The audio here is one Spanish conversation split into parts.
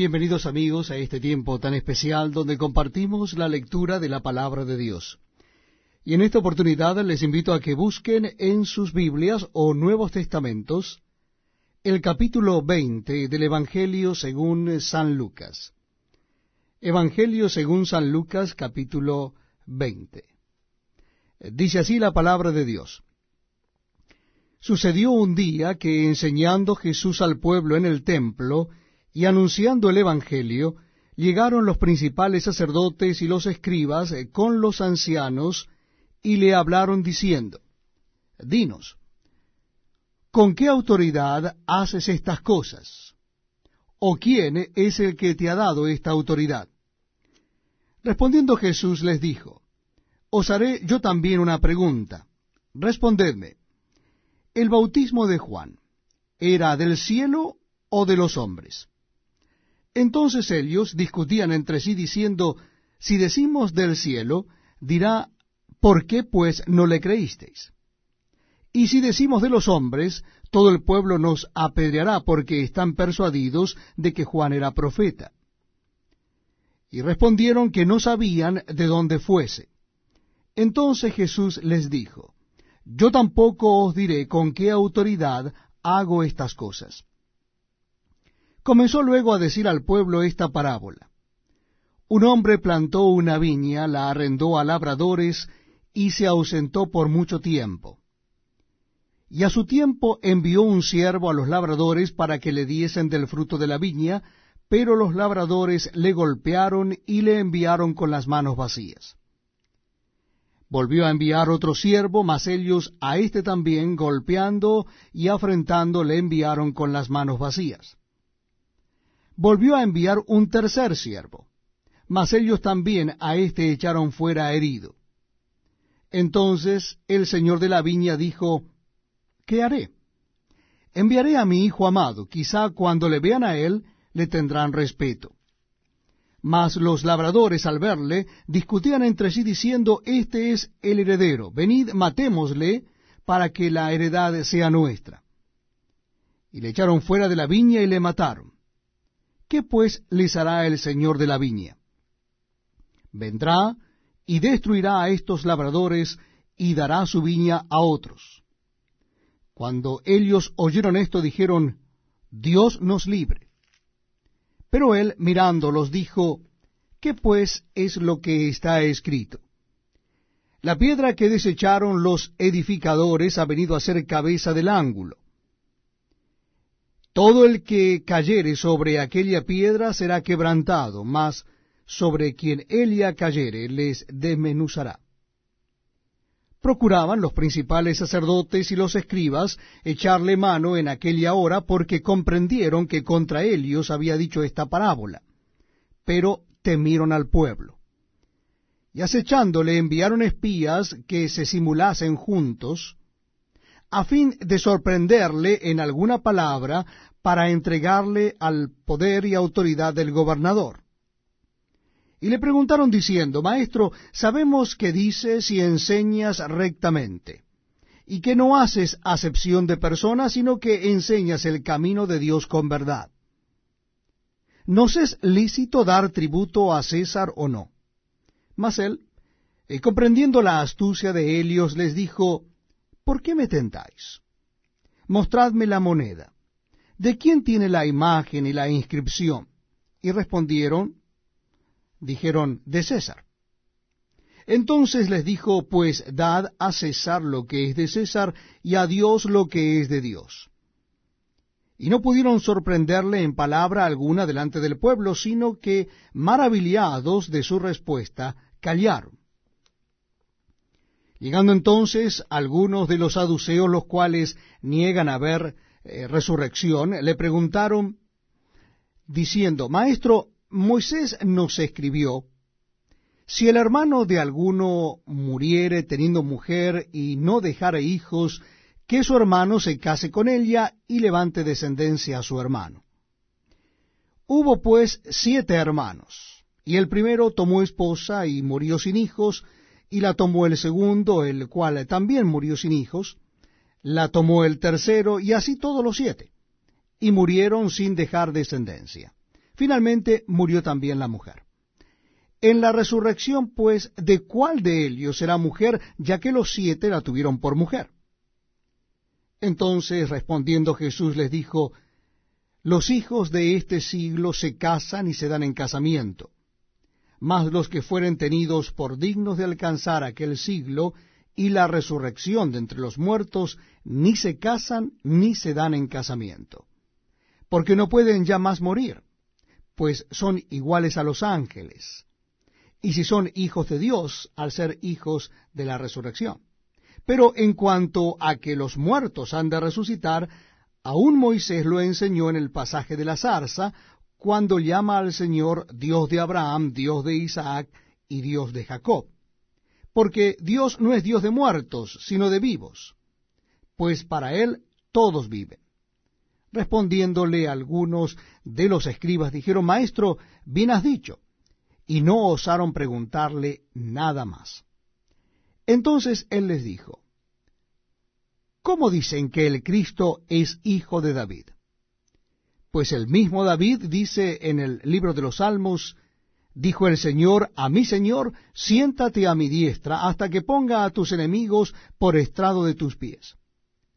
Bienvenidos amigos a este tiempo tan especial donde compartimos la lectura de la palabra de Dios. Y en esta oportunidad les invito a que busquen en sus Biblias o Nuevos Testamentos el capítulo 20 del Evangelio según San Lucas. Evangelio según San Lucas capítulo 20. Dice así la palabra de Dios. Sucedió un día que enseñando Jesús al pueblo en el templo y anunciando el Evangelio, llegaron los principales sacerdotes y los escribas con los ancianos y le hablaron diciendo, Dinos, ¿con qué autoridad haces estas cosas? ¿O quién es el que te ha dado esta autoridad? Respondiendo Jesús les dijo, Os haré yo también una pregunta. Respondedme, ¿el bautismo de Juan era del cielo o de los hombres? Entonces ellos discutían entre sí diciendo, Si decimos del cielo, dirá, ¿por qué pues no le creísteis? Y si decimos de los hombres, todo el pueblo nos apedreará porque están persuadidos de que Juan era profeta. Y respondieron que no sabían de dónde fuese. Entonces Jesús les dijo, Yo tampoco os diré con qué autoridad hago estas cosas. Comenzó luego a decir al pueblo esta parábola. Un hombre plantó una viña, la arrendó a labradores y se ausentó por mucho tiempo. Y a su tiempo envió un siervo a los labradores para que le diesen del fruto de la viña, pero los labradores le golpearon y le enviaron con las manos vacías. Volvió a enviar otro siervo, mas ellos a éste también, golpeando y afrentando, le enviaron con las manos vacías. Volvió a enviar un tercer siervo, mas ellos también a éste echaron fuera herido. Entonces el señor de la viña dijo, ¿qué haré? Enviaré a mi hijo amado, quizá cuando le vean a él le tendrán respeto. Mas los labradores al verle discutían entre sí diciendo, Este es el heredero, venid matémosle para que la heredad sea nuestra. Y le echaron fuera de la viña y le mataron. ¿Qué pues les hará el señor de la viña? Vendrá y destruirá a estos labradores y dará su viña a otros. Cuando ellos oyeron esto dijeron, Dios nos libre. Pero él mirándolos dijo, ¿qué pues es lo que está escrito? La piedra que desecharon los edificadores ha venido a ser cabeza del ángulo. Todo el que cayere sobre aquella piedra será quebrantado, mas sobre quien ella cayere les desmenuzará. Procuraban los principales sacerdotes y los escribas echarle mano en aquella hora porque comprendieron que contra ellos había dicho esta parábola, pero temieron al pueblo. Y acechándole enviaron espías que se simulasen juntos, a fin de sorprenderle en alguna palabra para entregarle al poder y autoridad del gobernador. Y le preguntaron diciendo, Maestro, sabemos que dices y enseñas rectamente, y que no haces acepción de personas, sino que enseñas el camino de Dios con verdad. ¿Nos es lícito dar tributo a César o no? Mas él, eh, comprendiendo la astucia de Helios, les dijo, ¿por qué me tentáis? Mostradme la moneda. ¿De quién tiene la imagen y la inscripción? Y respondieron, dijeron, de César. Entonces les dijo, pues dad a César lo que es de César y a Dios lo que es de Dios. Y no pudieron sorprenderle en palabra alguna delante del pueblo, sino que, maravillados de su respuesta, callaron. Llegando entonces algunos de los saduceos, los cuales niegan haber eh, resurrección, le preguntaron, diciendo, Maestro, Moisés nos escribió, si el hermano de alguno muriere teniendo mujer y no dejare hijos, que su hermano se case con ella y levante descendencia a su hermano. Hubo pues siete hermanos, y el primero tomó esposa y murió sin hijos, y la tomó el segundo, el cual también murió sin hijos, la tomó el tercero, y así todos los siete, y murieron sin dejar descendencia. Finalmente murió también la mujer. En la resurrección, pues, ¿de cuál de ellos será mujer, ya que los siete la tuvieron por mujer? Entonces, respondiendo Jesús, les dijo, Los hijos de este siglo se casan y se dan en casamiento, mas los que fueren tenidos por dignos de alcanzar aquel siglo y la resurrección de entre los muertos, ni se casan ni se dan en casamiento, porque no pueden ya más morir, pues son iguales a los ángeles y si son hijos de Dios al ser hijos de la resurrección. Pero en cuanto a que los muertos han de resucitar, aún Moisés lo enseñó en el pasaje de la zarza, cuando llama al Señor Dios de Abraham, Dios de Isaac y Dios de Jacob. Porque Dios no es Dios de muertos, sino de vivos, pues para Él todos viven. Respondiéndole algunos de los escribas dijeron, Maestro, bien has dicho y no osaron preguntarle nada más. Entonces él les dijo, ¿Cómo dicen que el Cristo es hijo de David? Pues el mismo David dice en el libro de los Salmos, dijo el Señor a mi Señor, siéntate a mi diestra hasta que ponga a tus enemigos por estrado de tus pies.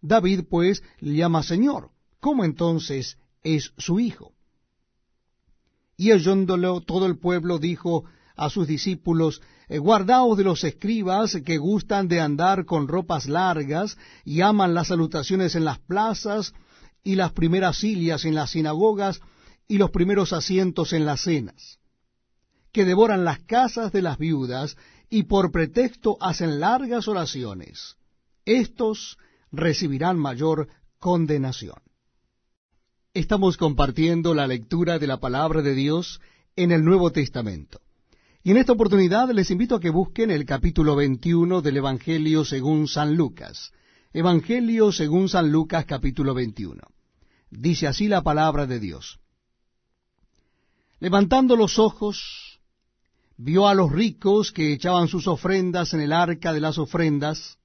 David pues le llama Señor, ¿cómo entonces es su hijo? Y oyéndolo todo el pueblo dijo a sus discípulos, eh, Guardaos de los escribas que gustan de andar con ropas largas y aman las salutaciones en las plazas y las primeras sillas en las sinagogas y los primeros asientos en las cenas, que devoran las casas de las viudas y por pretexto hacen largas oraciones. Estos recibirán mayor condenación. Estamos compartiendo la lectura de la palabra de Dios en el Nuevo Testamento. Y en esta oportunidad les invito a que busquen el capítulo 21 del Evangelio según San Lucas. Evangelio según San Lucas capítulo 21. Dice así la palabra de Dios. Levantando los ojos, vio a los ricos que echaban sus ofrendas en el arca de las ofrendas,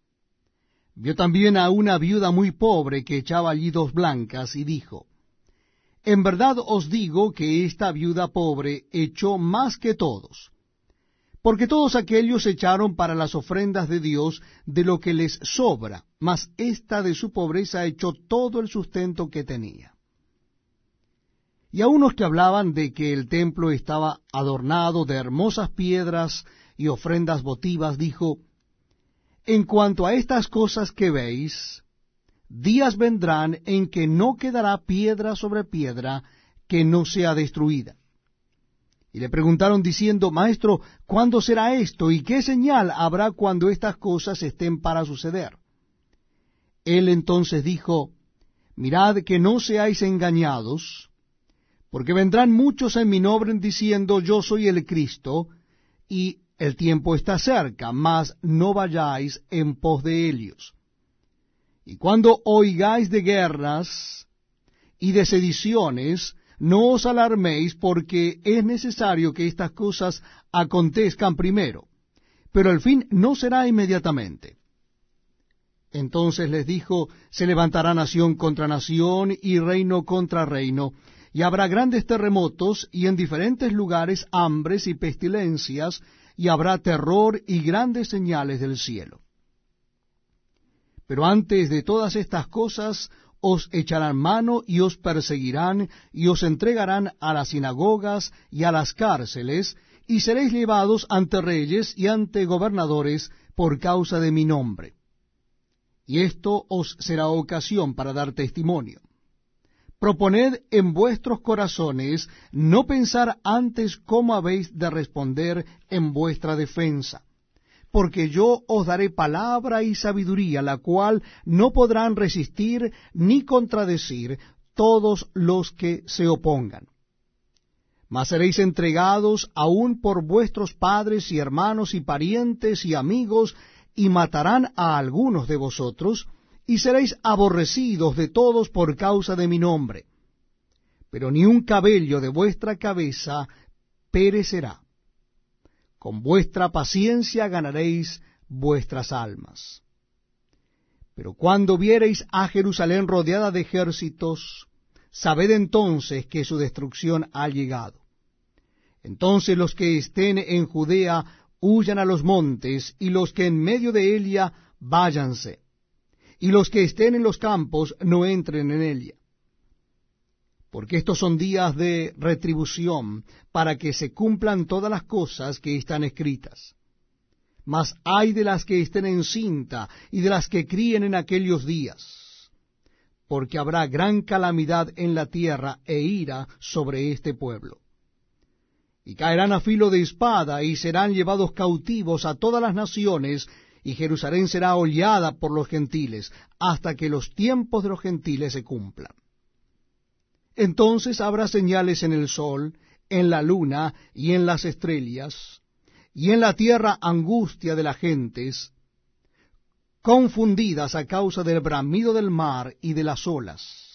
vio también a una viuda muy pobre que echaba allí dos blancas, y dijo, en verdad os digo que esta viuda pobre echó más que todos, porque todos aquellos echaron para las ofrendas de Dios de lo que les sobra, mas esta de su pobreza echó todo el sustento que tenía. Y a unos que hablaban de que el templo estaba adornado de hermosas piedras y ofrendas votivas, dijo, En cuanto a estas cosas que veis, días vendrán en que no quedará piedra sobre piedra que no sea destruida. Y le preguntaron diciendo, Maestro, ¿cuándo será esto? ¿Y qué señal habrá cuando estas cosas estén para suceder? Él entonces dijo, Mirad que no seáis engañados, porque vendrán muchos en mi nombre diciendo, Yo soy el Cristo, y el tiempo está cerca, mas no vayáis en pos de ellos y cuando oigáis de guerras y de sediciones, no os alarméis porque es necesario que estas cosas acontezcan primero, pero el fin no será inmediatamente. Entonces les dijo, se levantará nación contra nación y reino contra reino, y habrá grandes terremotos y en diferentes lugares hambres y pestilencias, y habrá terror y grandes señales del cielo. Pero antes de todas estas cosas os echarán mano y os perseguirán y os entregarán a las sinagogas y a las cárceles, y seréis llevados ante reyes y ante gobernadores por causa de mi nombre. Y esto os será ocasión para dar testimonio. Proponed en vuestros corazones no pensar antes cómo habéis de responder en vuestra defensa porque yo os daré palabra y sabiduría, la cual no podrán resistir ni contradecir todos los que se opongan. Mas seréis entregados aún por vuestros padres y hermanos y parientes y amigos, y matarán a algunos de vosotros, y seréis aborrecidos de todos por causa de mi nombre. Pero ni un cabello de vuestra cabeza perecerá con vuestra paciencia ganaréis vuestras almas. Pero cuando viereis a Jerusalén rodeada de ejércitos, sabed entonces que su destrucción ha llegado. Entonces los que estén en Judea huyan a los montes, y los que en medio de ella váyanse, y los que estén en los campos no entren en ella. Porque estos son días de retribución, para que se cumplan todas las cosas que están escritas. Mas hay de las que estén en cinta, y de las que críen en aquellos días, porque habrá gran calamidad en la tierra e ira sobre este pueblo y caerán a filo de espada, y serán llevados cautivos a todas las naciones, y Jerusalén será hollada por los gentiles, hasta que los tiempos de los gentiles se cumplan. Entonces habrá señales en el sol, en la luna y en las estrellas, y en la tierra angustia de las gentes, confundidas a causa del bramido del mar y de las olas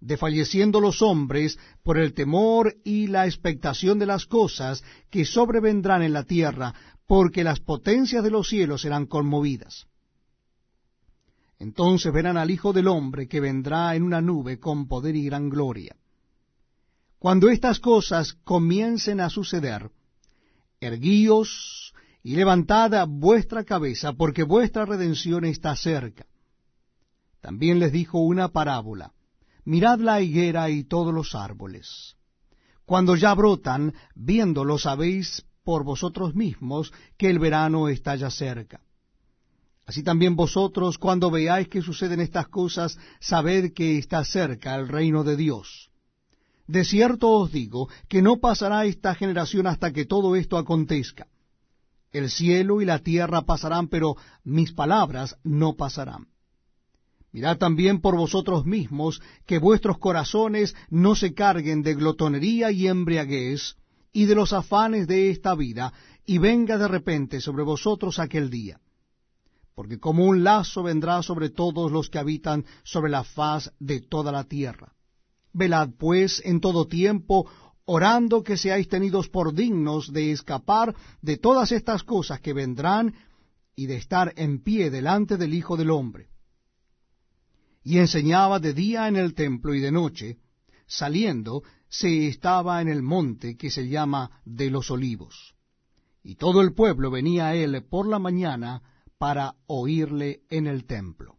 desfalleciendo los hombres por el temor y la expectación de las cosas que sobrevendrán en la tierra, porque las potencias de los cielos serán conmovidas. Entonces verán al Hijo del Hombre que vendrá en una nube con poder y gran gloria. Cuando estas cosas comiencen a suceder, erguíos y levantad vuestra cabeza, porque vuestra redención está cerca. También les dijo una parábola mirad la higuera y todos los árboles. Cuando ya brotan, viéndolo sabéis por vosotros mismos que el verano está ya cerca. Así también vosotros, cuando veáis que suceden estas cosas, sabed que está cerca el reino de Dios. De cierto os digo que no pasará esta generación hasta que todo esto acontezca. El cielo y la tierra pasarán, pero mis palabras no pasarán. Mirad también por vosotros mismos que vuestros corazones no se carguen de glotonería y embriaguez y de los afanes de esta vida, y venga de repente sobre vosotros aquel día. Porque como un lazo vendrá sobre todos los que habitan sobre la faz de toda la tierra. Velad pues en todo tiempo, orando que seáis tenidos por dignos de escapar de todas estas cosas que vendrán y de estar en pie delante del Hijo del Hombre y enseñaba de día en el templo y de noche, saliendo, se estaba en el monte que se llama de los olivos. Y todo el pueblo venía a él por la mañana para oírle en el templo.